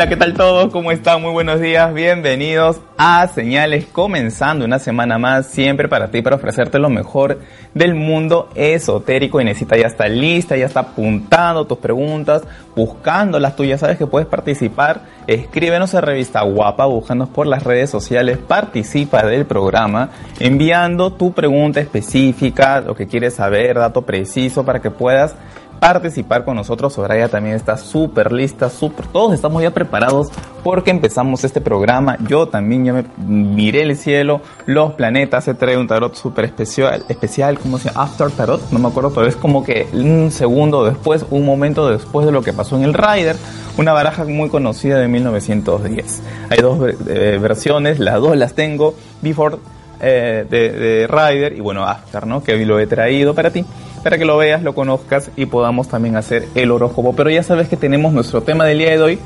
Hola, ¿qué tal todos? ¿Cómo están? Muy buenos días. Bienvenidos a Señales, comenzando una semana más, siempre para ti, para ofrecerte lo mejor del mundo esotérico. Y necesita ya está lista, ya está apuntando tus preguntas, buscando las tuyas. Sabes que puedes participar. Escríbenos a Revista Guapa, búscanos por las redes sociales, participa del programa, enviando tu pregunta específica, lo que quieres saber, dato preciso para que puedas participar con nosotros. Soraya también está súper lista, súper. Todos estamos ya preparados porque empezamos este programa. Yo también ya me miré el cielo, los planetas. Se trae un tarot súper especial, especial, ¿cómo se llama? After Tarot, no me acuerdo, pero es como que un segundo después, un momento después de lo que pasó en el Rider. Una baraja muy conocida de 1910. Hay dos eh, versiones, las dos las tengo. Before eh, de, de Rider y bueno, After, ¿no? Que lo he traído para ti para que lo veas, lo conozcas y podamos también hacer el horóscopo. Pero ya sabes que tenemos nuestro tema del día de hoy,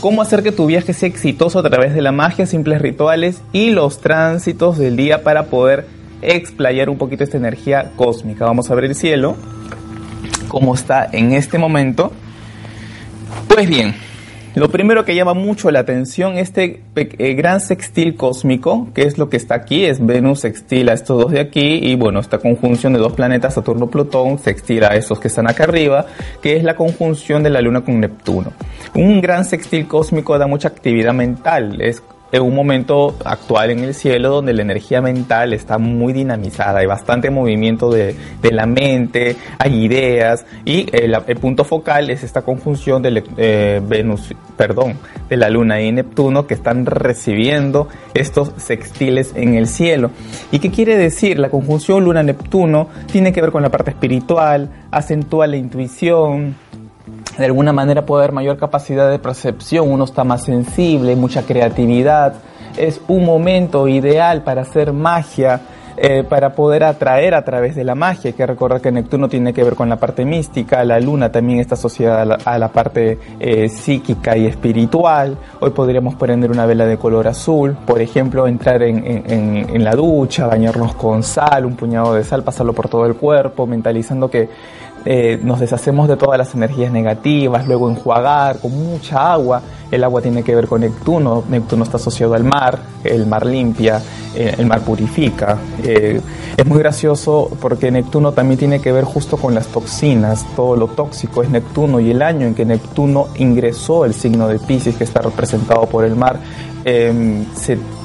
cómo hacer que tu viaje sea exitoso a través de la magia, simples rituales y los tránsitos del día para poder explayar un poquito esta energía cósmica. Vamos a ver el cielo, cómo está en este momento. Pues bien, lo primero que llama mucho la atención, este eh, gran sextil cósmico, que es lo que está aquí, es Venus sextil a estos dos de aquí, y bueno, esta conjunción de dos planetas, Saturno-Plutón, sextil a estos que están acá arriba, que es la conjunción de la Luna con Neptuno. Un gran sextil cósmico da mucha actividad mental, es en un momento actual en el cielo donde la energía mental está muy dinamizada, hay bastante movimiento de, la mente, hay ideas y el, punto focal es esta conjunción de eh, Venus, perdón, de la Luna y Neptuno que están recibiendo estos sextiles en el cielo. ¿Y qué quiere decir? La conjunción Luna-Neptuno tiene que ver con la parte espiritual, acentúa la intuición, de alguna manera puede haber mayor capacidad de percepción, uno está más sensible, mucha creatividad, es un momento ideal para hacer magia, eh, para poder atraer a través de la magia. Hay que recordar que Neptuno tiene que ver con la parte mística, la luna también está asociada a la, parte eh, psíquica y espiritual. Hoy podríamos prender una vela de color azul, por ejemplo, entrar en, en la ducha, bañarnos con sal, un puñado de sal, pasarlo por todo el cuerpo, mentalizando que eh, nos deshacemos de todas las energías negativas, luego enjuagar con mucha agua. El agua tiene que ver con Neptuno, Neptuno está asociado al mar, el mar limpia, eh, el mar purifica. Eh, es muy gracioso porque Neptuno también tiene que ver justo con las toxinas, todo lo tóxico es Neptuno y el año en que Neptuno ingresó el signo de Pisces que está representado por el mar, em,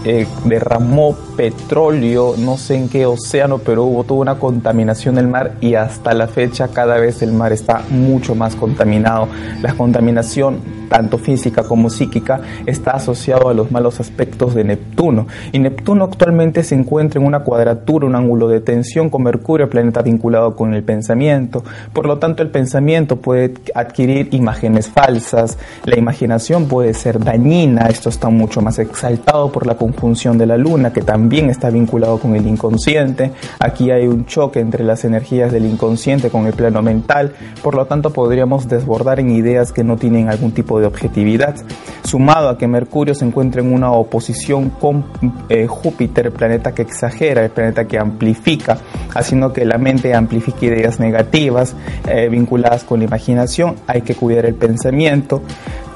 se derramó petróleo, no sé en qué océano, pero hubo toda una contaminación del mar y hasta la fecha cada vez el mar está mucho más contaminado. La contaminación, tanto física como psíquica, está asociado a los malos aspectos de Neptuno. Y Neptuno actualmente se encuentra en una cuadratura, un ángulo de tensión con Mercurio, planeta vinculado con el pensamiento. Por lo tanto, el pensamiento puede adquirir imágenes falsas, la imaginación puede ser dañina, esto está mucho más exaltado por la conjunción de la luna, que también está vinculado con el inconsciente. Aquí hay un choque entre las energías del inconsciente con el plano mental, por lo tanto podríamos desbordar en ideas que no tienen algún tipo de objetividad. Sumado a que Mercurio se encuentra en una oposición con eh, Júpiter, el planeta que exagera, el planeta que amplifica, haciendo que la mente amplifique ideas negativas eh, vinculadas con la imaginación. Hay que cuidar el pensamiento.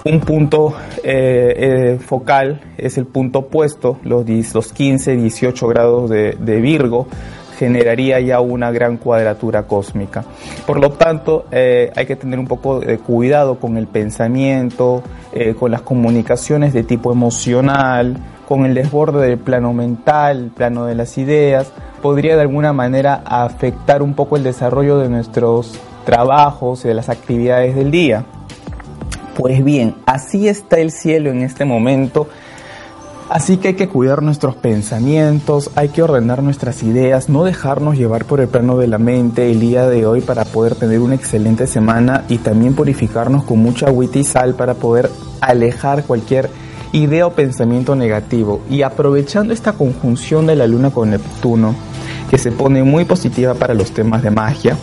Un punto eh, eh, focal es el punto opuesto, los, los 15, 18 grados de, Virgo generaría ya una gran cuadratura cósmica. Por lo tanto, eh, hay que tener un poco de cuidado con el pensamiento, con las comunicaciones de tipo emocional, con el desborde del plano mental, el plano de las ideas, podría de alguna manera afectar un poco el desarrollo de nuestros trabajos y de las actividades del día. Pues bien, así está el cielo en este momento. Así que hay que cuidar nuestros pensamientos, hay que ordenar nuestras ideas, no dejarnos llevar por el plano de la mente el día de hoy para poder tener una excelente semana y también purificarnos con mucha agüita y sal para poder alejar cualquier idea o pensamiento negativo. Y aprovechando esta conjunción de la luna con Neptuno, que se pone muy positiva para los temas de magia,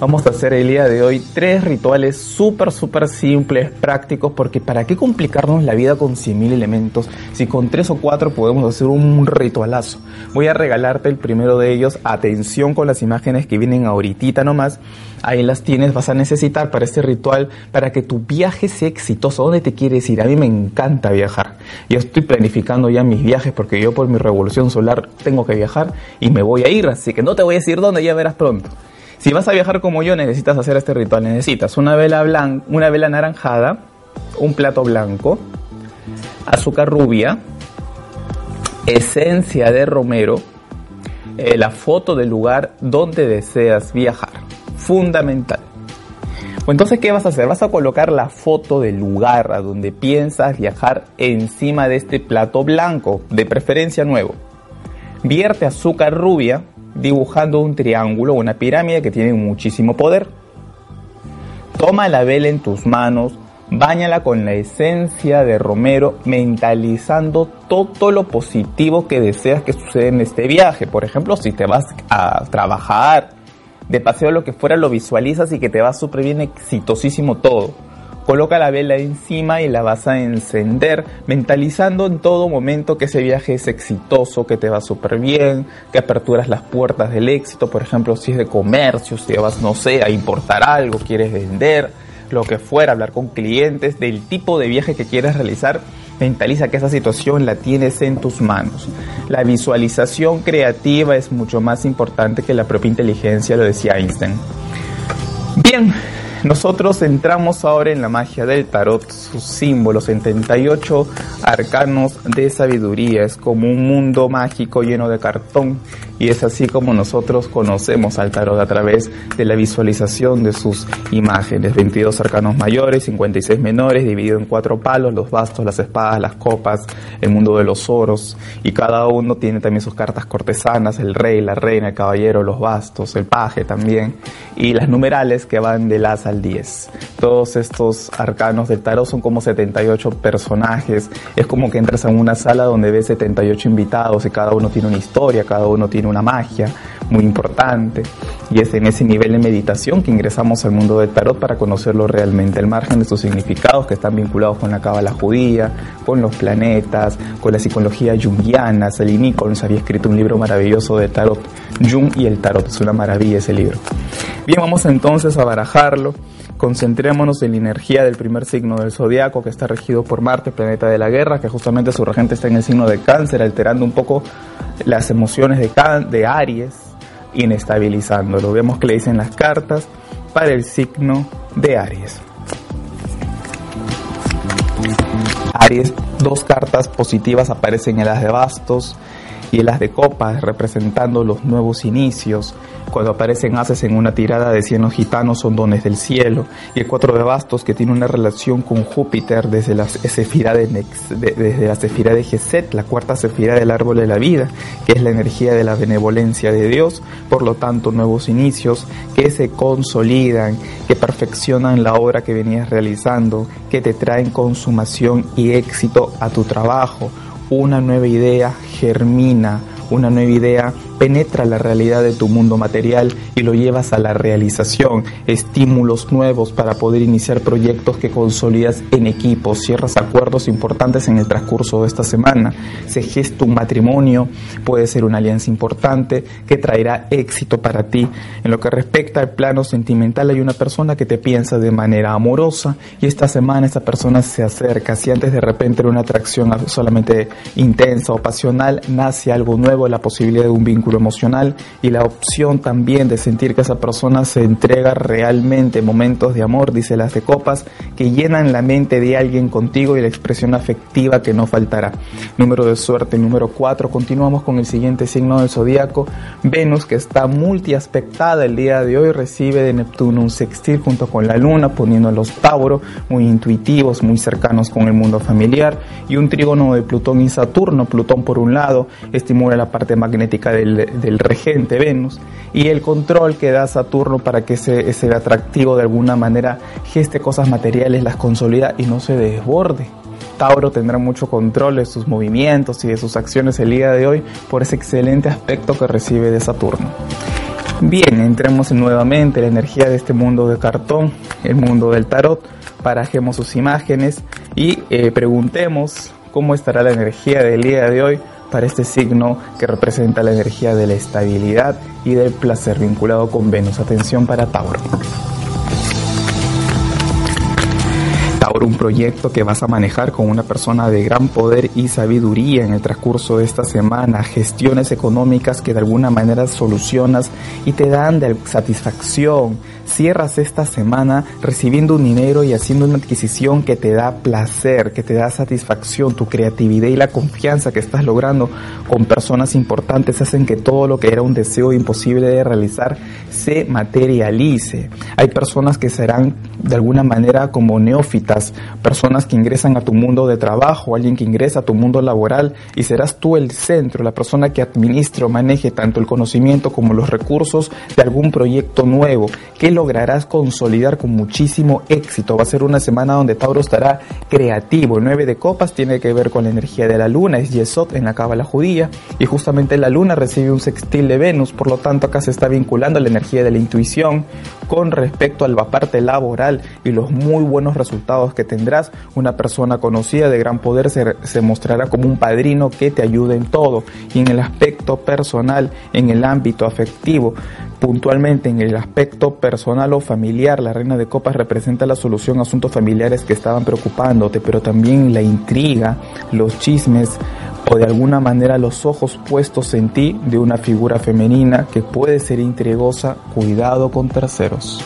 Vamos a hacer el día de hoy tres rituales súper, súper simples, prácticos, porque ¿para qué complicarnos la vida con 100.000 elementos si con tres o cuatro podemos hacer un ritualazo? Voy a regalarte el primero de ellos. Atención con las imágenes que vienen ahorita nomás. Ahí las tienes, vas a necesitar para este ritual, para que tu viaje sea exitoso. ¿Dónde te quieres ir? A mí me encanta viajar. Yo estoy planificando ya mis viajes porque yo por mi revolución solar tengo que viajar y me voy a ir, así que no te voy a decir dónde, ya verás pronto. Si vas a viajar como yo, necesitas hacer este ritual. Necesitas una vela blanca, una vela anaranjada, un plato blanco, azúcar rubia, esencia de romero, eh, la foto del lugar donde deseas viajar. Fundamental. Entonces, ¿qué vas a hacer? Vas a colocar la foto del lugar a donde piensas viajar encima de este plato blanco, de preferencia nuevo. Vierte azúcar rubia dibujando un triángulo o una pirámide que tiene muchísimo poder. Toma la vela en tus manos, Báñala con la esencia de romero, mentalizando todo lo positivo que deseas que suceda en este viaje. Por ejemplo, si te vas a trabajar, de paseo, lo que fuera, lo visualizas y que te va súper bien, exitosísimo todo. Coloca la vela encima y la vas a encender, mentalizando en todo momento que ese viaje es exitoso, que te va súper bien, que aperturas las puertas del éxito, por ejemplo, si es de comercio, si vas, no sé, a importar algo, quieres vender lo que fuera, hablar con clientes, del tipo de viaje que quieres realizar, mentaliza que esa situación la tienes en tus manos. La visualización creativa es mucho más importante que la propia inteligencia, lo decía Einstein. Bien, nosotros entramos ahora en la magia del tarot, sus símbolos, 78 arcanos de sabiduría. Es como un mundo mágico lleno de cartón y es así como nosotros conocemos al tarot a través de la visualización de sus imágenes. 22 arcanos mayores, 56 menores, dividido en cuatro palos, los bastos, las espadas, las copas, el mundo de los oros y cada uno tiene también sus cartas cortesanas, el rey, la reina, el caballero, los bastos, el paje también y las numerales que van del as al 10. Todos estos arcanos del tarot son como 78 personajes. Es como que entras en una sala donde ves 78 invitados y cada uno tiene una historia, cada uno tiene una magia muy importante. Y es en ese nivel de meditación que ingresamos al mundo del tarot para conocerlo realmente, al margen de sus significados que están vinculados con la cábala judía, con los planetas, con la psicología junguiana. Sally Nichols había escrito un libro maravilloso de tarot, Jung y el tarot. Es una maravilla ese libro. Bien, vamos entonces a barajarlo. Concentrémonos en la energía del primer signo del zodiaco que está regido por Marte, planeta de la guerra, que justamente su regente está en el signo de Cáncer, alterando un poco las emociones de, de Aries, inestabilizándolo. Vemos que le dicen las cartas para el signo de Aries. Aries, dos cartas positivas aparecen en las de bastos y en las de copas, representando los nuevos inicios, cuando aparecen haces en una tirada de cienos gitanos son dones del cielo. Y el cuatro de bastos que tiene una relación con Júpiter desde la sefira de, desde la de Geset, la cuarta sefira del árbol de la vida, que es la energía de la benevolencia de Dios. Por lo tanto, nuevos inicios que se consolidan, que perfeccionan la obra que venías realizando, que te traen consumación y éxito a tu trabajo. Una nueva idea germina, una nueva idea penetra la realidad de tu mundo material y lo llevas a la realización, estímulos nuevos para poder iniciar proyectos que consolidas en equipo, cierras acuerdos importantes en el transcurso de esta semana, se gesta un matrimonio, puede ser una alianza importante que traerá éxito para ti. En lo que respecta al plano sentimental hay una persona que te piensa de manera amorosa y esta semana esa persona se acerca, si antes de repente era una atracción solamente intensa o pasional, nace algo nuevo, la posibilidad de un vínculo emocional y la opción también de sentir que esa persona se entrega realmente momentos de amor, dice las de copas, que llenan la mente de alguien contigo y la expresión afectiva que no faltará. Número de suerte número 4. Continuamos con el siguiente signo del zodiaco. Venus, que está multiaspectada el día de hoy, recibe de Neptuno un sextil junto con la luna, poniendo los Tauro muy intuitivos, muy cercanos con el mundo familiar, y un trígono de Plutón y Saturno. Plutón, por un lado, estimula la parte magnética del del regente Venus y el control que da Saturno para que ese, ese atractivo de alguna manera geste cosas materiales, las consolida y no se desborde. Tauro tendrá mucho control de sus movimientos y de sus acciones el día de hoy por ese excelente aspecto que recibe de Saturno. Bien, entremos nuevamente en la energía de este mundo de cartón, el mundo del tarot, parajemos sus imágenes y eh, preguntemos cómo estará la energía del día de hoy para este signo que representa la energía de la estabilidad y del placer vinculado con Venus. Atención para Tauro. Un proyecto que vas a manejar con una persona de gran poder y sabiduría en el transcurso de esta semana, gestiones económicas que de alguna manera solucionas y te dan de satisfacción, cierras esta semana recibiendo un dinero y haciendo una adquisición que te da placer, que te da satisfacción, tu creatividad y la confianza que estás logrando con personas importantes hacen que todo lo que era un deseo imposible de realizar se materialice. Hay personas que serán de alguna manera como neófitas, personas que ingresan a tu mundo de trabajo, alguien que ingresa a tu mundo laboral y serás tú el centro, la persona que administre o maneje tanto el conocimiento como los recursos de algún proyecto nuevo. que lograrás consolidar con muchísimo éxito. Va a ser una semana donde Tauro estará creativo. El 9 de copas tiene que ver con la energía de la luna, es Yesod en la cábala judía y justamente la luna recibe un sextil de Venus, por lo tanto acá se está vinculando la energía de la intuición con respecto a la parte laboral y los muy buenos resultados que tendrás. Una persona conocida de gran poder se, se mostrará como un padrino que te ayude en todo y en el aspecto personal, en el ámbito afectivo, puntualmente en el aspecto personal o familiar. La reina de copas representa la solución a asuntos familiares que estaban preocupándote, pero también la intriga, los chismes o de alguna manera los ojos puestos en ti de una figura femenina que puede ser intrigosa. Cuidado con terceros.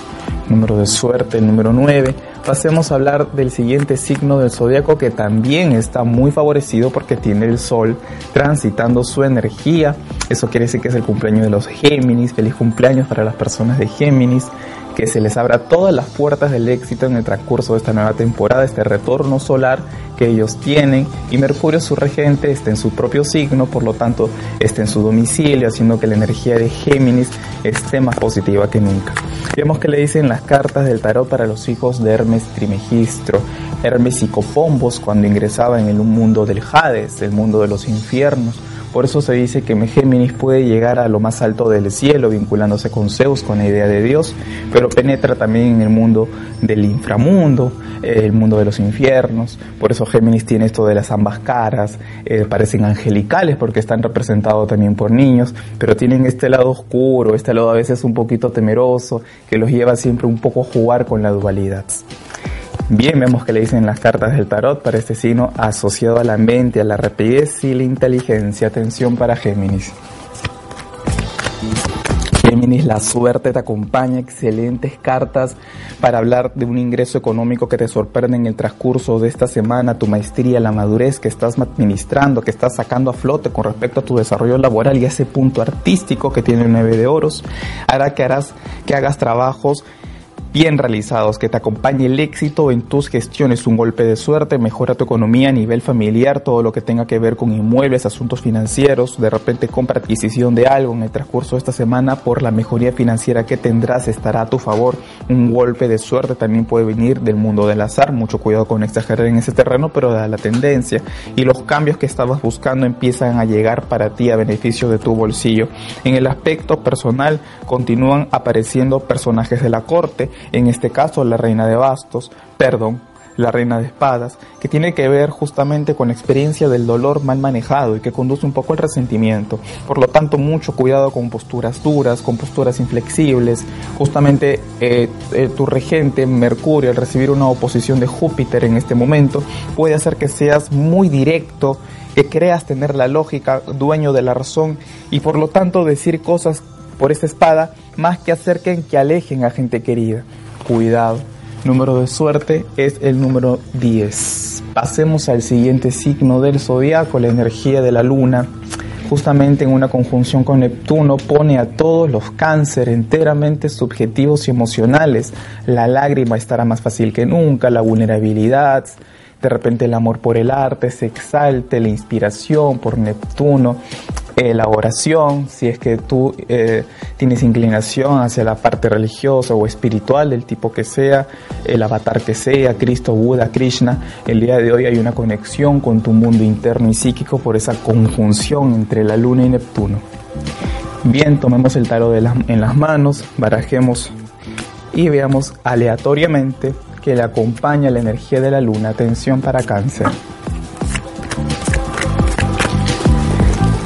Número de suerte, número 9 pasemos a hablar del siguiente signo del zodiaco que también está muy favorecido porque tiene el sol transitando su energía. Eso quiere decir que es el cumpleaños de los Géminis. Feliz cumpleaños para las personas de Géminis que se les abra todas las puertas del éxito en el transcurso de esta nueva temporada, este retorno solar que ellos tienen. Y Mercurio su regente está en su propio signo, por lo tanto está en su domicilio, haciendo que la energía de Géminis esté más positiva que nunca. Vemos que le dicen las cartas del tarot para los hijos de Hermes Trimegistro, Hermes y Copombos cuando ingresaba en el mundo del Hades, el mundo de los infiernos, por eso se dice que Géminis puede llegar a lo más alto del cielo, vinculándose con Zeus, con la idea de Dios, pero penetra también en el mundo del inframundo, el mundo de los infiernos. Por eso Géminis tiene esto de las ambas caras, eh, parecen angelicales porque están representados también por niños, pero tienen este lado oscuro, este lado a veces un poquito temeroso, que los lleva siempre un poco a jugar con la dualidad. Bien, vemos que le dicen las cartas del tarot para este signo asociado a la mente, a la rapidez y la inteligencia. Atención para Géminis. Géminis, la suerte te acompaña, excelentes cartas para hablar de un ingreso económico que te sorprende en el transcurso de esta semana, tu maestría, la madurez que estás administrando, que estás sacando a flote con respecto a tu desarrollo laboral y ese punto artístico que tiene el 9 de oros, hará que harás que hagas trabajos bien realizados, que te acompañe el éxito en tus gestiones, un golpe de suerte, mejora tu economía a nivel familiar, todo lo que tenga que ver con inmuebles, asuntos financieros, de repente compra adquisición de algo en el transcurso de esta semana por la mejoría financiera que tendrás estará a tu favor. Un golpe de suerte también puede venir del mundo del azar, mucho cuidado con exagerar en ese terreno, pero da la tendencia y los cambios que estabas buscando empiezan a llegar para ti a beneficio de tu bolsillo. En el aspecto personal continúan apareciendo personajes de la corte, en este caso la reina de bastos, perdón, la reina de espadas, que tiene que ver justamente con la experiencia del dolor mal manejado y que conduce un poco al resentimiento. Por lo tanto, mucho cuidado con posturas duras, con posturas inflexibles. Justamente eh, eh, tu regente, Mercurio, al recibir una oposición de Júpiter en este momento, puede hacer que seas muy directo, que creas tener la lógica, dueño de la razón y por lo tanto decir cosas por esta espada más que acerquen que alejen a gente querida cuidado. Número de suerte es el número 10. Pasemos al siguiente signo del zodiaco, la energía de la luna. Justamente en una conjunción con Neptuno pone a todos los cáncer enteramente subjetivos y emocionales. La lágrima estará más fácil que nunca, la vulnerabilidad, de repente el amor por el arte se exalte, la inspiración por Neptuno, eh, la oración, si es que tú eh, tienes inclinación hacia la parte religiosa o espiritual, del tipo que sea, el avatar que sea, Cristo, Buda, Krishna, el día de hoy hay una conexión con tu mundo interno y psíquico por esa conjunción entre la luna y Neptuno. Bien, tomemos el tarot en las manos, barajemos y veamos aleatoriamente que le acompaña la energía de la luna. Atención para cáncer.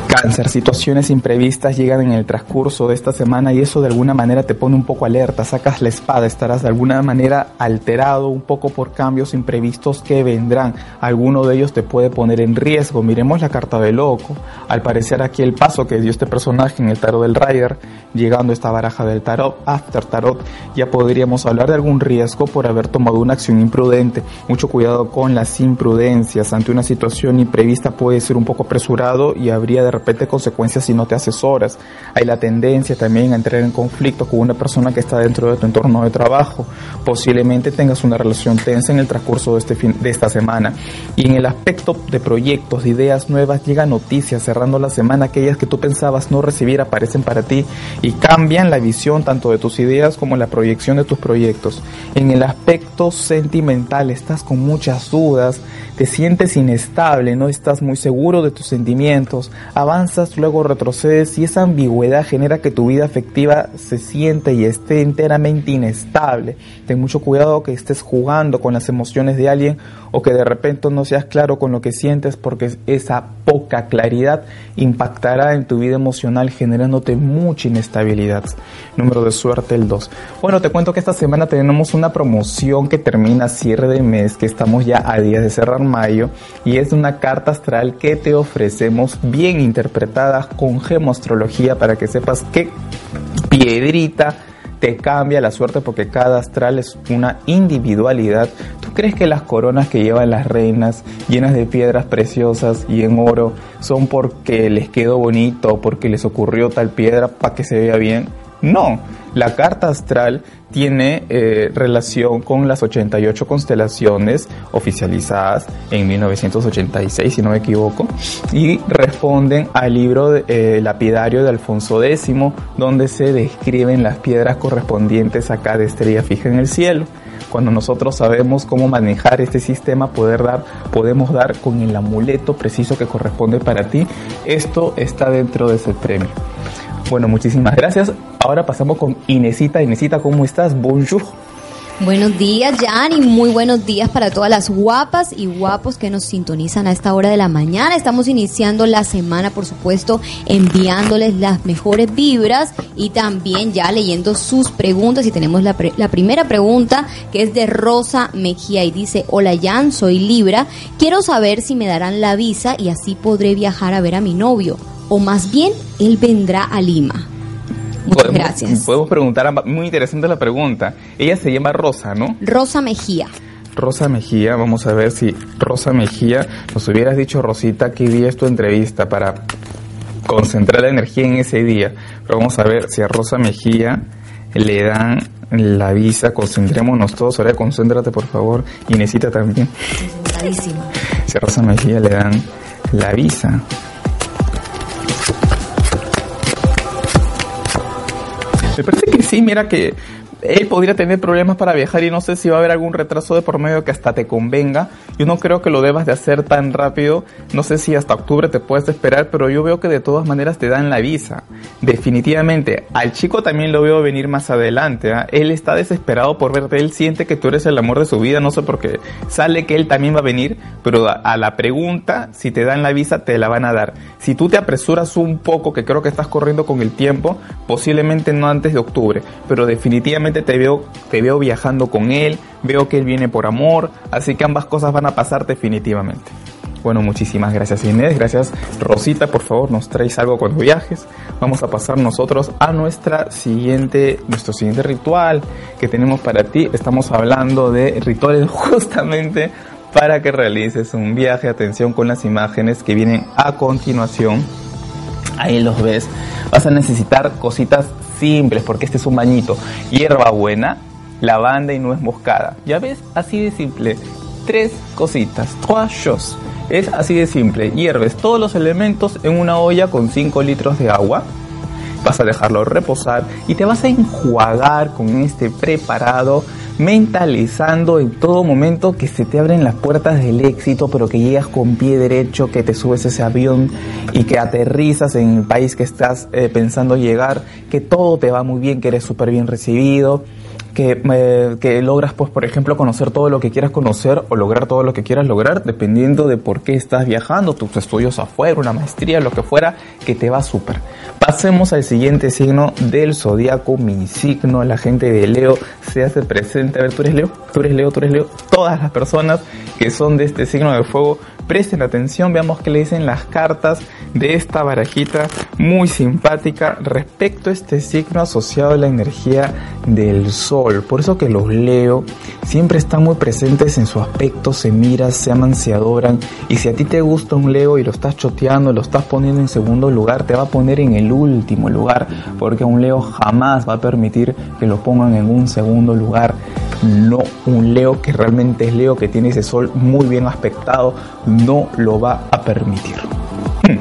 Cáncer, situaciones imprevistas llegan en el transcurso de esta semana y eso de alguna manera te pone un poco alerta, sacas la espada, estarás de alguna manera alterado un poco por cambios imprevistos que vendrán. Alguno de ellos te puede poner en riesgo. Miremos la carta de loco. Al parecer aquí el paso que dio este personaje en el tarot del Rider, llegando a esta baraja del tarot, After Tarot, ya podríamos hablar de algún riesgo por haber tomado una acción imprudente. Mucho cuidado con las imprudencias. Ante una situación imprevista puede ser un poco apresurado y habría de repente consecuencias si no te asesoras. Hay la tendencia también a entrar en conflicto con una persona que está dentro de tu entorno de trabajo. Posiblemente tengas una relación tensa en el transcurso de, este fin, de esta semana. Y en el aspecto de proyectos, de ideas nuevas, llegan noticias cerrando la semana, aquellas que tú pensabas no recibir aparecen para ti y cambian la visión tanto de tus ideas como la proyección de tus proyectos. En el aspecto sentimental estás con muchas dudas, te sientes inestable, no estás muy seguro de tus sentimientos, luego retrocedes y esa ambigüedad genera que tu vida afectiva se siente y esté enteramente inestable. Ten mucho cuidado que estés jugando con las emociones de alguien o que de repente no seas claro con lo que sientes porque esa poca claridad impactará en tu vida emocional generándote mucha inestabilidad. Número de suerte el 2. Bueno, te cuento que esta semana tenemos una promoción que termina cierre de mes, que estamos ya a días de cerrar mayo y es una carta astral que te ofrecemos bien interpretada con gemoastrología para que sepas qué piedrita te cambia la suerte porque cada astral es una individualidad. ¿Tú crees que las coronas que llevan las reinas llenas de piedras preciosas y en oro son porque les quedó bonito porque les ocurrió tal piedra para que se vea bien? No, la carta astral tiene eh, relación con las 88 constelaciones oficializadas en 1986, si no me equivoco, y responden al libro eh, lapidario de Alfonso X, donde se describen las piedras correspondientes a cada estrella fija en el cielo. Cuando nosotros sabemos cómo manejar este sistema, poder dar, podemos dar con el amuleto preciso que corresponde para ti. Esto está dentro de ese premio. Bueno, muchísimas gracias. Ahora pasamos con Inesita. Inesita, ¿cómo estás? Bonjour. Buenos días, Jan, y muy buenos días para todas las guapas y guapos que nos sintonizan a esta hora de la mañana. Estamos iniciando la semana, por supuesto, enviándoles las mejores vibras y también ya leyendo sus preguntas. Y tenemos la, la primera pregunta que es de Rosa Mejía y dice, hola Jan, soy Libra, quiero saber si me darán la visa y así podré viajar a ver a mi novio o más bien él vendrá a Lima? Muchas gracias. Podemos preguntar, muy interesante la pregunta. Ella se llama Rosa, ¿no? Rosa Mejía. Rosa Mejía, vamos a ver si Rosa Mejía nos hubieras dicho, Rosita, qué día es tu entrevista para concentrar la energía en ese día. Pero vamos a ver si a Rosa Mejía le dan la visa, concentrémonos todos, ahora concéntrate por favor, y necesita también. Si a Rosa Mejía le dan la visa. Me parece que sí, mira que él podría tener problemas para viajar y no sé si va a haber algún retraso de por medio que hasta te convenga. Yo no creo que lo debas de hacer tan rápido. No sé si hasta octubre te puedes esperar, pero yo veo que de todas maneras te dan la visa. Definitivamente. Al chico también lo veo venir más adelante. ¿ah? Él está desesperado por verte. Él siente que tú eres el amor de su vida. No sé por qué. Sale que él también va a venir, pero a la pregunta, si te dan la visa, te la van a dar. Si tú te apresuras un poco, que creo que estás corriendo con el tiempo, posiblemente no antes de octubre, pero definitivamente te veo, te veo viajando con él, veo que él viene por amor, así que ambas cosas van a pasar definitivamente. Bueno, muchísimas gracias Inés, gracias Rosita, por favor nos traes algo cuando viajes. Vamos a pasar nosotros a nuestra siguiente, nuestro siguiente ritual que tenemos para ti. Estamos hablando de rituales justamente para que realices un viaje. Atención con las imágenes que vienen a continuación. Ahí los ves. Vas a necesitar cositas simples, porque este es un bañito. Hierba buena, lavanda y nuez moscada. Ya ves, así de simple. Tres cositas, trois choses. Es así de simple. Hierves todos los elementos en una olla con 5 litros de agua. Vas a dejarlo reposar y te vas a enjuagar con este preparado mentalizando en todo momento que se te abren las puertas del éxito, pero que llegas con pie derecho, que te subes ese avión y que aterrizas en el país que estás eh, pensando llegar, que todo te va muy bien, que eres súper bien recibido que, que, logras, pues, por ejemplo, conocer todo lo que quieras conocer o lograr todo lo que quieras lograr, dependiendo de por qué estás viajando, tus estudios afuera, una maestría, lo que fuera, que te va súper. Pasemos al siguiente signo del zodiaco, mi signo, la gente de Leo se hace presente. A ver, tú eres Leo, tú eres Leo, tú eres Leo. Todas las personas que son de este signo de fuego Presten atención, veamos qué le dicen las cartas de esta barajita muy simpática respecto a este signo asociado a la energía del sol. Por eso que los leo siempre están muy presentes en su aspecto, se miran, se aman, se adoran. Y si a ti te gusta un leo y lo estás choteando, lo estás poniendo en segundo lugar, te va a poner en el último lugar, porque un leo jamás va a permitir que lo pongan en un segundo lugar no un Leo que realmente es Leo, que tiene ese sol muy bien aspectado, no lo va a permitir. Hmm.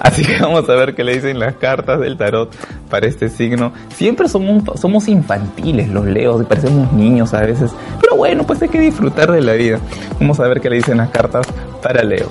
Así que vamos a ver qué le dicen las cartas del tarot para este signo. Siempre somos, somos infantiles los leos, parecemos niños a veces. Pero bueno, pues hay que disfrutar de la vida. Vamos a ver qué le dicen las cartas para Leo.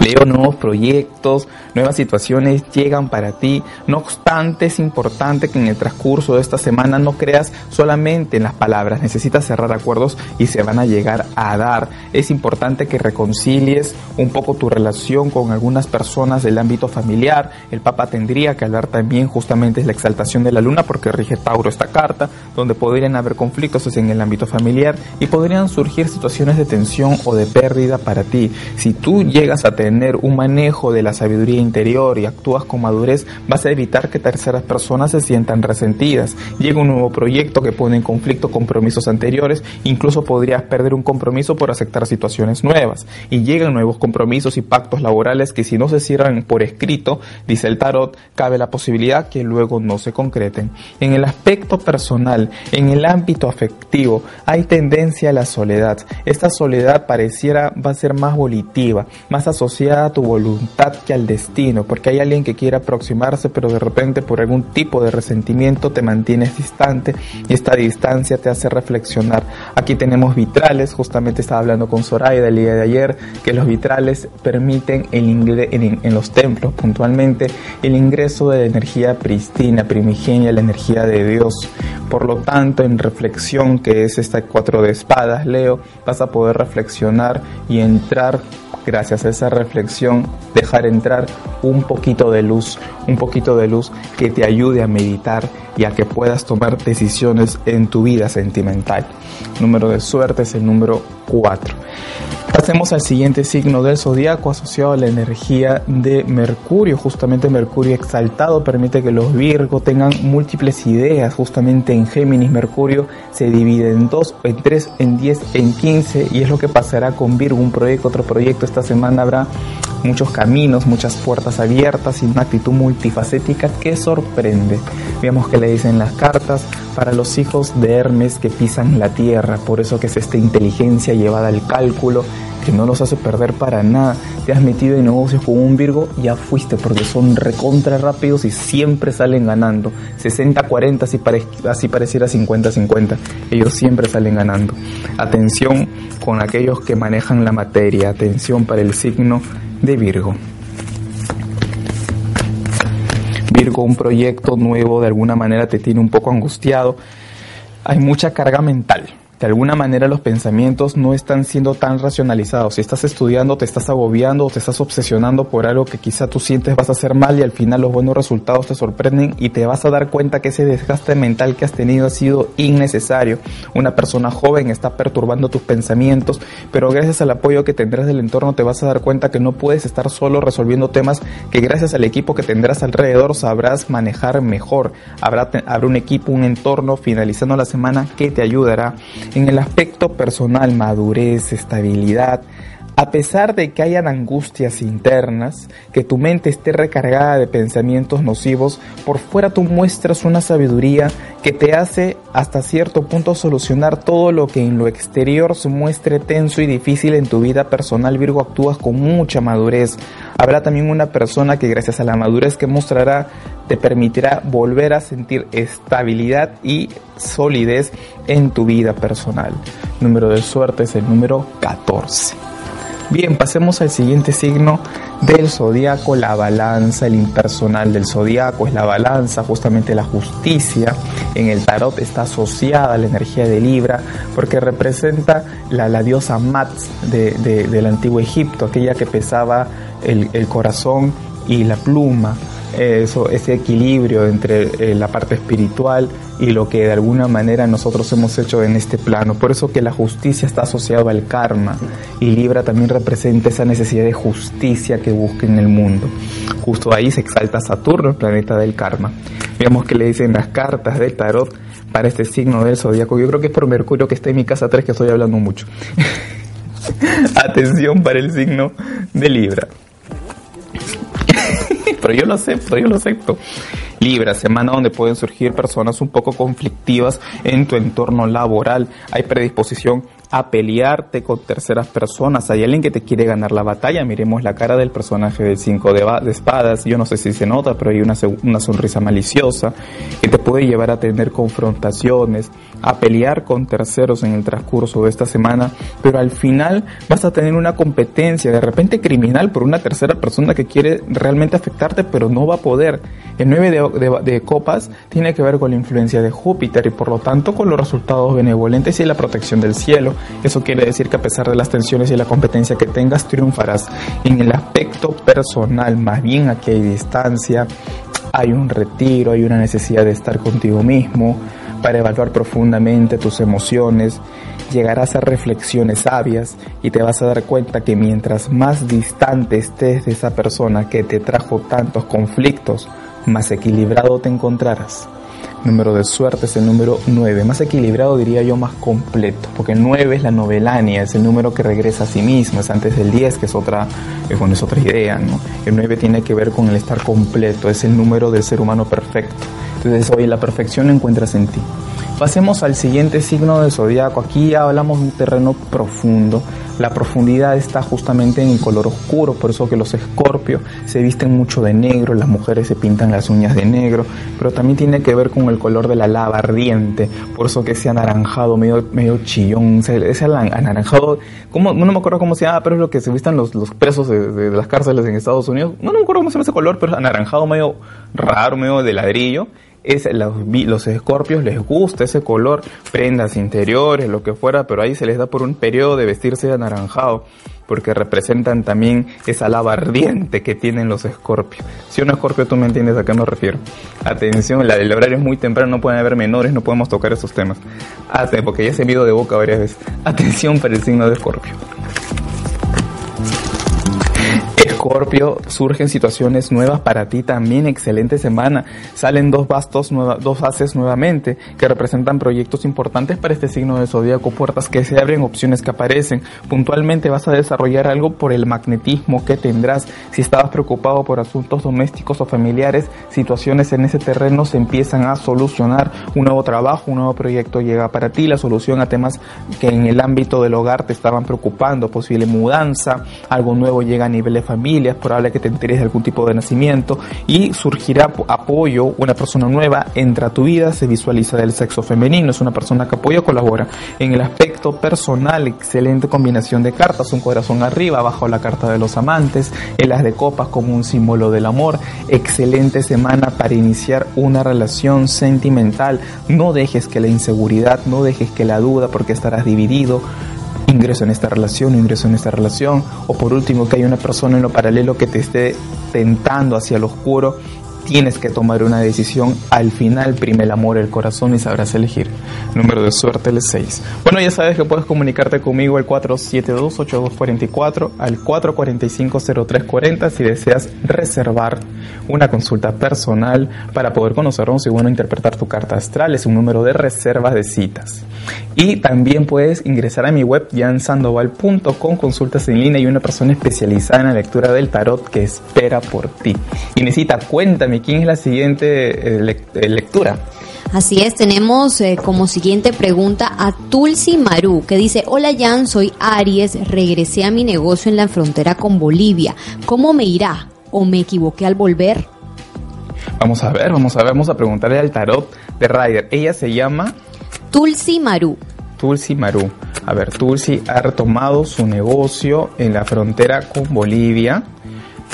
Leo nuevos proyectos, nuevas situaciones llegan para ti. No obstante, es importante que en el transcurso de esta semana no creas solamente en las palabras, necesitas cerrar acuerdos y se van a llegar a dar. Es importante que reconcilies un poco tu relación con algunas personas del ámbito familiar. El Papa tendría que hablar también justamente de la exaltación de la luna porque rige Tauro esta carta, donde podrían haber conflictos en el ámbito familiar y podrían surgir situaciones de tensión o de pérdida para ti. Si tú llegas a tener un manejo de la sabiduría interior y actúas con madurez, vas a evitar que terceras personas se sientan resentidas. Llega un nuevo proyecto que pone en conflicto compromisos anteriores, incluso podrías perder un compromiso por aceptar situaciones nuevas. Y llegan nuevos compromisos y pactos laborales que si no se cierran por escrito, dice el tarot, cabe la posibilidad que luego no se concreten. En el aspecto personal, en el ámbito afectivo, hay tendencia a la soledad. Esta soledad pareciera va a ser más volitiva, más asociada a tu voluntad que al destino porque hay alguien que quiere aproximarse, pero de repente por algún tipo de resentimiento te mantienes distante y esta distancia te hace reflexionar. Aquí tenemos vitrales, justamente estaba hablando con Soraya el día de ayer, que los vitrales permiten el en, en los templos puntualmente el ingreso de energía pristina, primigenia, la energía de Dios. Por lo tanto, en reflexión, que es esta cuatro de espadas, Leo, vas a poder reflexionar y entrar gracias a esa reflexión, dejar entrar un poquito de luz, un poquito de luz que te ayude a meditar y a que puedas tomar decisiones en tu vida sentimental. Número de suerte es el número 4. Pasemos al siguiente signo del zodiaco asociado a la energía de Mercurio. Justamente Mercurio exaltado permite que los Virgo tengan múltiples ideas. Justamente en Géminis Mercurio se divide en dos, en tres, en diez, en quince y es lo que pasará con Virgo. Un proyecto, otro proyecto. Esta semana habrá muchos caminos, muchas puertas abiertas y una actitud multifacética que sorprende. Veamos que le dicen las cartas para los hijos de Hermes que pisan la tierra. Por eso que es esta inteligencia llevada al cálculo no los hace perder para nada. Te has metido en negocios con un Virgo, ya fuiste, porque son recontra rápidos y siempre salen ganando. 60-40, así, así pareciera 50-50. Ellos siempre salen ganando. Atención con aquellos que manejan la materia. Atención para el signo de Virgo. Virgo, un proyecto nuevo de alguna manera te tiene un poco angustiado. Hay mucha carga mental de alguna manera los pensamientos no están siendo tan racionalizados. Si estás estudiando, te estás agobiando o te estás obsesionando por algo que quizá tú sientes vas a hacer mal y al final los buenos resultados te sorprenden y te vas a dar cuenta que ese desgaste mental que has tenido ha sido innecesario. Una persona joven está perturbando tus pensamientos, pero gracias al apoyo que tendrás del entorno te vas a dar cuenta que no puedes estar solo resolviendo temas que gracias al equipo que tendrás alrededor sabrás manejar mejor. Habrá, habrá un equipo, un entorno finalizando la semana que te ayudará en el aspecto personal, madurez, estabilidad, A pesar de que hayan angustias internas, que tu mente esté recargada de pensamientos nocivos, por fuera tú muestras una sabiduría que te hace hasta cierto punto solucionar todo lo que en lo exterior se muestre tenso y difícil en tu vida personal. Virgo, actúas con mucha madurez. Habrá también una persona que gracias a la madurez que mostrará te permitirá volver a sentir estabilidad y solidez en tu vida personal. Número de suerte es el número 14. Bien, pasemos al siguiente signo del zodiaco, la balanza, el impersonal del zodiaco es la balanza, justamente la justicia. En el tarot está asociada a la energía de Libra porque representa la, la diosa Mat de, del antiguo Egipto, aquella que pesaba el, el corazón y la pluma. Eso, ese equilibrio entre eh, la parte espiritual y lo que de alguna manera nosotros hemos hecho en este plano. Por eso que la justicia está asociada al karma y Libra también representa esa necesidad de justicia que busca en el mundo. Justo ahí se exalta Saturno, el planeta del karma. Veamos que le dicen las cartas del tarot para este signo del zodiaco. Yo creo que es por Mercurio que está en mi casa 3 que estoy hablando mucho. Atención para el signo de Libra. Pero yo lo acepto, yo lo acepto. Libra, semana donde pueden surgir personas un poco conflictivas en tu entorno laboral. Hay predisposición a pelearte con terceras personas. Hay alguien que te quiere ganar la batalla. Miremos la cara del personaje del 5 de, espadas. Yo no sé si se nota, pero hay una, una sonrisa maliciosa que te puede llevar a tener confrontaciones, a pelear con terceros en el transcurso de esta semana. Pero al final vas a tener una competencia de repente criminal por una tercera persona que quiere realmente afectarte, pero no va a poder. El 9 de, de copas tiene que ver con la influencia de Júpiter y por lo tanto con los resultados benevolentes y la protección del cielo. Eso quiere decir que a pesar de las tensiones y la competencia que tengas, triunfarás. En el aspecto personal, más bien aquí hay distancia, hay un retiro, hay una necesidad de estar contigo mismo para evaluar profundamente tus emociones, llegarás a reflexiones sabias y te vas a dar cuenta que mientras más distante estés de esa persona que te trajo tantos conflictos, más equilibrado te encontrarás número de suerte es el número 9, más equilibrado diría yo, más completo, porque el 9 es la novelania, es el número que regresa a sí mismo, es antes del 10, que es otra, eh, bueno, es otra idea, ¿no? El 9 tiene que ver con el estar completo, es el número del ser humano perfecto. Entonces, hoy la perfección la encuentras en ti. Pasemos al siguiente signo del zodiaco. Aquí hablamos de un terreno profundo. La profundidad está justamente en el color oscuro, por eso que los escorpios se visten mucho de negro, las mujeres se pintan las uñas de negro, pero también tiene que ver con el color de la lava ardiente, por eso que ese anaranjado medio, medio chillón, ese anaranjado, como, no me acuerdo cómo se llama, pero es lo que se vistan los, los presos de, de, las cárceles en Estados Unidos. No, no me acuerdo cómo se llama ese color, pero es anaranjado medio raro, medio de ladrillo es, los, los escorpios les gusta ese color, prendas interiores, lo que fuera, pero ahí se les da por un periodo de vestirse de anaranjado, porque representan también esa lava ardiente que tienen los escorpios. Si un escorpio tú me entiendes a qué me refiero. Atención, la del horario es muy temprano, no pueden haber menores, no podemos tocar esos temas. porque ya se me ido de boca varias veces. Atención para el signo de escorpio. Escorpio, surgen situaciones nuevas para ti también, excelente semana. Salen dos bastos, dos fases nuevamente que representan proyectos importantes para este signo de zodíaco, puertas que se abren, opciones que aparecen. Puntualmente vas a desarrollar algo por el magnetismo que tendrás. Si estabas preocupado por asuntos domésticos o familiares, situaciones en ese terreno se empiezan a solucionar. Un nuevo trabajo, un nuevo proyecto llega para ti, la solución a temas que en el ámbito del hogar te estaban preocupando, posible mudanza, algo nuevo llega a nivel de familia es probable que te enteres de algún tipo de nacimiento y surgirá apoyo, una persona nueva entra a tu vida, se visualiza del sexo femenino, es una persona que apoya, colabora. En el aspecto personal, excelente combinación de cartas, un corazón arriba, bajo la carta de los amantes, el las de copas como un símbolo del amor, excelente semana para iniciar una relación sentimental, no dejes que la inseguridad, no dejes que la duda, porque estarás dividido, ingreso en esta relación, ingreso en esta relación, o por último que hay una persona en lo paralelo que te esté tentando hacia lo oscuro, tienes que tomar una decisión. Al final prime el amor, el corazón y sabrás elegir. Número de suerte el 6. Bueno, ya sabes que puedes comunicarte conmigo al 472-8244, al 445-0340 si deseas reservar una consulta personal para poder conocernos y bueno, interpretar tu carta astral. Es un número de reservas de citas. Y también puedes ingresar a mi web jansandoval.com, consultas en línea y una persona especializada en la lectura del tarot que espera por ti. Y necesita, cuéntame, ¿quién es la siguiente eh, eh, lectura? Así es, tenemos eh, como siguiente pregunta a Tulsi Maru, que dice, hola Jan, soy Aries, regresé a mi negocio en la frontera con Bolivia. ¿Cómo me irá? ¿O me equivoqué al volver? Vamos a ver, vamos a ver, vamos a preguntarle al tarot de Ryder. Ella se llama... Tulsi Maru. Tulsi Maru. A ver, Tulsi ha retomado su negocio en la frontera con Bolivia.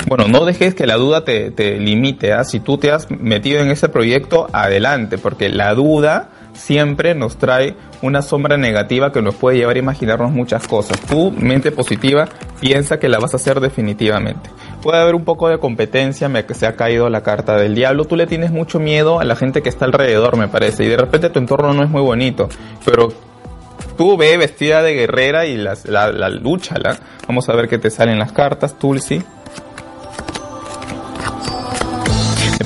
Bueno, no dejes que la duda te, limite. ¿ah? Si tú te has metido en ese proyecto, adelante, porque la duda siempre nos trae una sombra negativa que nos puede llevar a imaginarnos muchas cosas. Tu mente positiva piensa que la vas a hacer definitivamente. Puede haber un poco de competencia, se ha caído la carta del diablo. Tú le tienes mucho miedo a la gente que está alrededor, me parece, y de repente tu entorno no es muy bonito, pero tú ve vestida de guerrera y la, la, la. Vamos a ver qué te salen las cartas, Tulsi.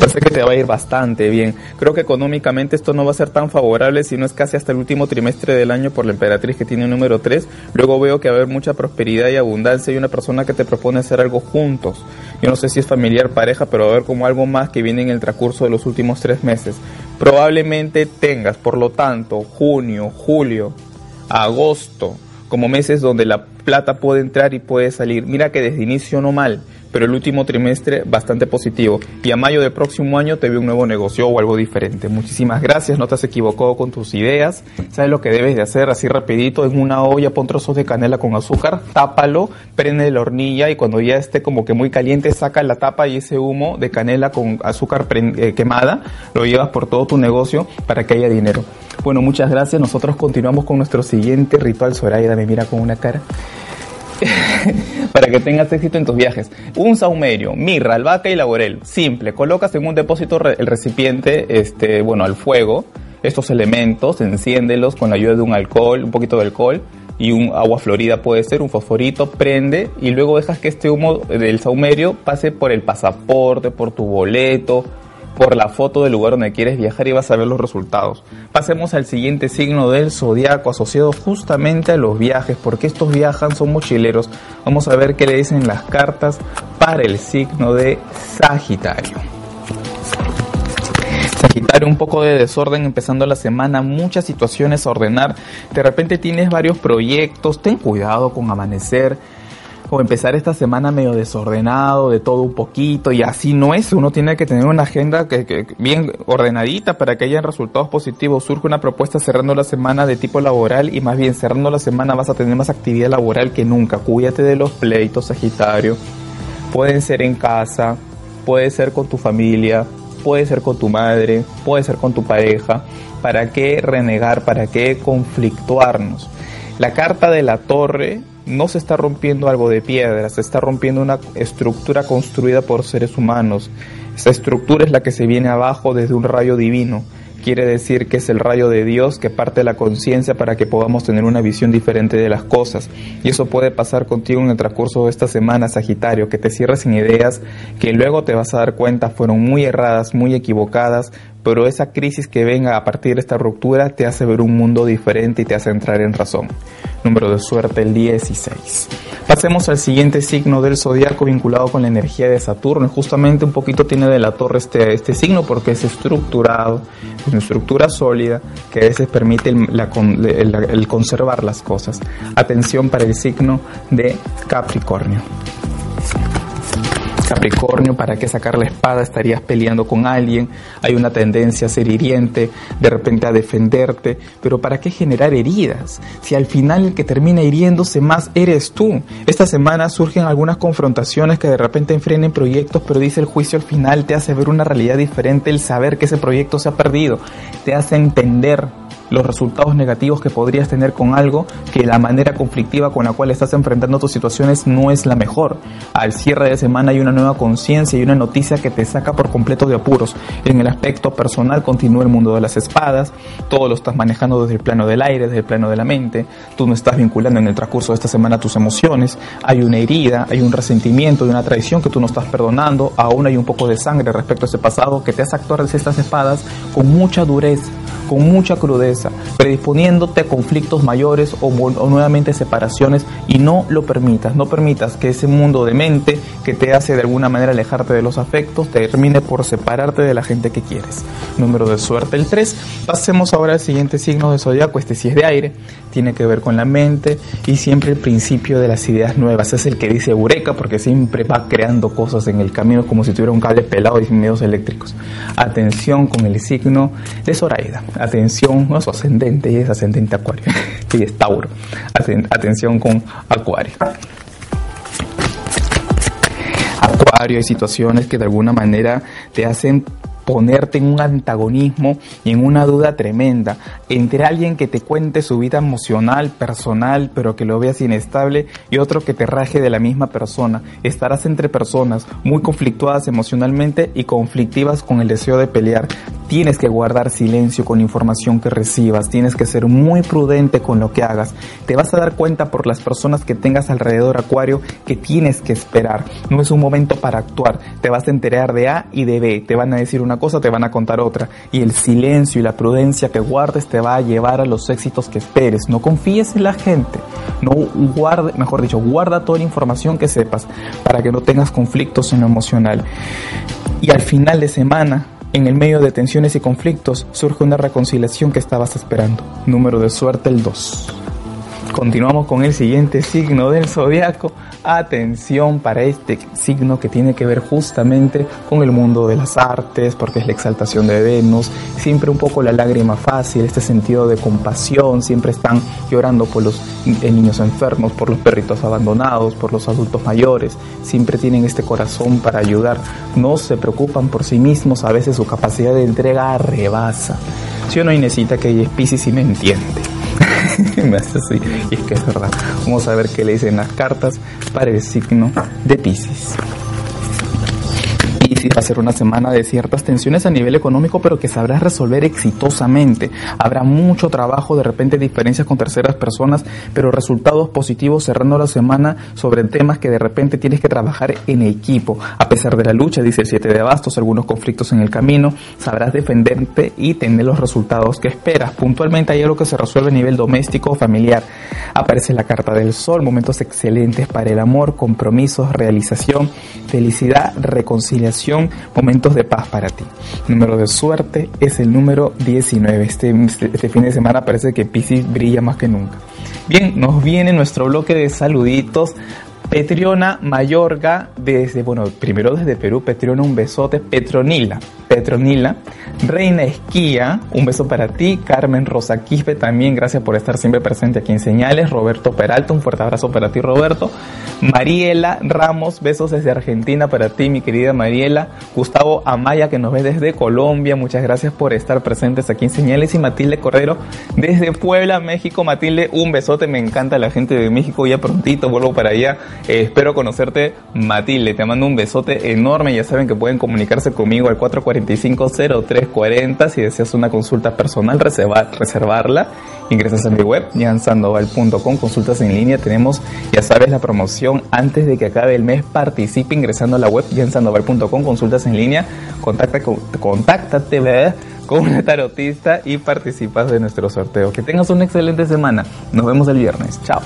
parece que te va a ir bastante bien. Creo que económicamente esto no va a ser tan favorable si no es casi hasta el último trimestre del año por la emperatriz que tiene el número 3. Luego veo que va a haber mucha prosperidad y abundancia y una persona que te propone hacer algo juntos. Yo no sé si es familiar, pareja, pero va a haber como algo más que viene en el transcurso de los últimos tres meses. Probablemente tengas, por lo tanto, junio, julio, agosto, como meses donde la plata puede entrar y puede salir. Mira que desde inicio no mal pero el último trimestre bastante positivo. Y a mayo del próximo año te veo un nuevo negocio o algo diferente. Muchísimas gracias, no te has equivocado con tus ideas. Sabes lo que debes de hacer así rapidito, en una olla pon trozos de canela con azúcar, tápalo, prende la hornilla y cuando ya esté como que muy caliente saca la tapa y ese humo de canela con azúcar eh, quemada lo llevas por todo tu negocio para que haya dinero. Bueno, muchas gracias. Nosotros continuamos con nuestro siguiente ritual. Zoraida me mira con una cara. para que tengas éxito en tus viajes. Un saumerio, mirra, albahaca y laurel. Simple. Colocas en un depósito el recipiente, este, bueno, al fuego. Estos elementos, enciéndelos con la ayuda de un alcohol, un poquito de alcohol y un agua florida puede ser, un fosforito, prende y luego dejas que este humo del saumerio pase por el pasaporte, por tu boleto, por la foto del lugar donde quieres viajar y vas a ver los resultados. Pasemos al siguiente signo del zodiaco asociado justamente a los viajes, porque estos viajan, son mochileros. Vamos a ver qué le dicen las cartas para el signo de Sagitario. Sagitario, un poco de desorden empezando la semana, muchas situaciones a ordenar. De repente tienes varios proyectos, ten cuidado con amanecer o empezar esta semana medio desordenado, de todo un poquito, y así no es. Uno tiene que tener una agenda que, bien ordenadita para que haya resultados positivos. Surge una propuesta cerrando la semana de tipo laboral y más bien cerrando la semana vas a tener más actividad laboral que nunca. Cuídate de los pleitos, Sagitario. Pueden ser en casa, puede ser con tu familia, puede ser con tu madre, puede ser con tu pareja. ¿Para qué renegar? ¿Para qué conflictuarnos? La carta de la torre no se está rompiendo algo de piedra, se está rompiendo una estructura construida por seres humanos. Esa estructura es la que se viene abajo desde un rayo divino. Quiere decir que es el rayo de Dios que parte la conciencia para que podamos tener una visión diferente de las cosas. Y eso puede pasar contigo en el transcurso de esta semana, Sagitario, que te cierres sin ideas que luego te vas a dar cuenta fueron muy erradas, muy equivocadas, pero esa crisis que venga a partir de esta ruptura te hace ver un mundo diferente y te hace entrar en razón. Número de suerte el 16. Pasemos al siguiente signo del zodiaco vinculado con la energía de Saturno. justamente un poquito tiene de la torre este, este signo porque es estructurado, es una estructura sólida que a veces permite el conservar las cosas. Atención para el signo de Capricornio. Capricornio, ¿para qué sacar la espada? Estarías peleando con alguien, hay una tendencia a ser hiriente, de repente a defenderte, pero ¿para qué generar heridas? Si al final el que termina hiriéndose más eres tú. Esta semana surgen algunas confrontaciones que de repente enfrenen proyectos, pero dice el juicio al final te hace ver una realidad diferente, el saber que ese proyecto se ha perdido, te hace entender los resultados negativos que podrías tener con algo que la manera conflictiva con la cual estás enfrentando tus situaciones no es la mejor. Al cierre de semana hay una nueva conciencia y una noticia que te saca por completo de apuros. En el aspecto personal continúa el mundo de las espadas, todo lo estás manejando desde el plano del aire, desde el plano de la mente, tú no estás vinculando en el transcurso de esta semana tus emociones, hay una herida, hay un resentimiento, hay una traición que tú no estás perdonando, aún hay un poco de sangre respecto a ese pasado que te hace actuar desde estas espadas con mucha dureza con mucha crudeza, predisponiéndote a conflictos mayores o, nuevamente separaciones y no lo permitas, no permitas que ese mundo de mente que te hace de alguna manera alejarte de los afectos termine por separarte de la gente que quieres. Número de suerte el 3. Pasemos ahora al siguiente signo de zodiaco, este sí es de aire, tiene que ver con la mente y siempre el principio de las ideas nuevas. Es el que dice Eureka porque siempre va creando cosas en el camino como si tuviera un cable pelado y sin medios eléctricos. Atención con el signo de Zoraida. Atención, no ascendente, y es ascendente Acuario. y es Tauro. Atención con Acuario. Acuario, hay situaciones que de alguna manera te hacen ponerte en un antagonismo y en una duda tremenda entre alguien que te cuente su vida emocional, personal, pero que lo veas inestable y otro que te raje de la misma persona. Estarás entre personas muy conflictuadas emocionalmente y conflictivas con el deseo de pelear. Tienes que guardar silencio con información que recibas, tienes que ser muy prudente con lo que hagas. Te vas a dar cuenta por las personas que tengas alrededor Acuario que tienes que esperar. No es un momento para actuar. Te vas a enterar de A y de B. Te van a decir una cosa, te van a contar otra. Y el silencio y la prudencia que guardes te va a llevar a los éxitos que esperes. No confíes en la gente. No guarde, mejor dicho, guarda toda la información que sepas para que no tengas conflictos en lo emocional. Y al final de semana, en el medio de tensiones y conflictos, surge una reconciliación que estabas esperando. Número de suerte el 2. Continuamos con el siguiente signo del zodiaco. Atención para este signo que tiene que ver justamente con el mundo de las artes, porque es la exaltación de Venus. Siempre un poco la lágrima fácil, este sentido de compasión. Siempre están llorando por los niños enfermos, por los perritos abandonados, por los adultos mayores. Siempre tienen este corazón para ayudar. No se preocupan por sí mismos. A veces su capacidad de entrega rebasa. Si uno necesita que ella es Pisces me entiende. me hace así. Y es que es verdad. Vamos a ver qué le dicen las cartas para el signo de Pisces. Pisces va a ser una semana de ciertas tensiones a nivel económico, pero que sabrás resolver exitosamente. Habrá mucho trabajo, de repente diferencias con terceras personas, pero resultados positivos cerrando la semana sobre temas que de repente tienes que trabajar en equipo. A pesar de la lucha, dice el 7 de bastos, algunos conflictos en el camino, sabrás defenderte y tener los resultados que esperas. Puntualmente hay algo que se resuelve a nivel doméstico o familiar. Aparece la carta del sol, momentos excelentes para el amor, compromisos, realización, felicidad, reconciliación momentos de paz para ti. Número de suerte es el número 19. Este, este fin de semana parece que Pisces brilla más que nunca. Bien, nos viene nuestro bloque de saluditos. Petriona Mayorga, desde, bueno, primero desde Perú, Petriona, un besote. Petronila, Petronila. Reina Esquía, un beso para ti. Carmen Rosa Quispe, también gracias por estar siempre presente aquí en Señales. Roberto Peralta, un fuerte abrazo para ti, Roberto. Mariela Ramos, besos desde Argentina para ti, mi querida Mariela. Gustavo Amaya, que nos ve desde Colombia, muchas gracias por estar presentes aquí en Señales. Y Matilde Cordero, desde Puebla, México. Matilde, un besote, me encanta la gente de México, ya prontito vuelvo para allá. Eh, espero conocerte, Matilde. Te mando un besote enorme. Ya saben que pueden comunicarse conmigo al 445-0340. Si deseas una consulta personal, reservar, reservarla. Ingresas a mi web, jansandoval.com, consultas en línea. Tenemos, ya sabes, la promoción antes de que acabe el mes. Participe ingresando a la web, jansandoval.com, consultas en línea. Contacta, contáctate, ¿verdad? con una tarotista y participas de nuestro sorteo. Que tengas una excelente semana. Nos vemos el viernes. Chao.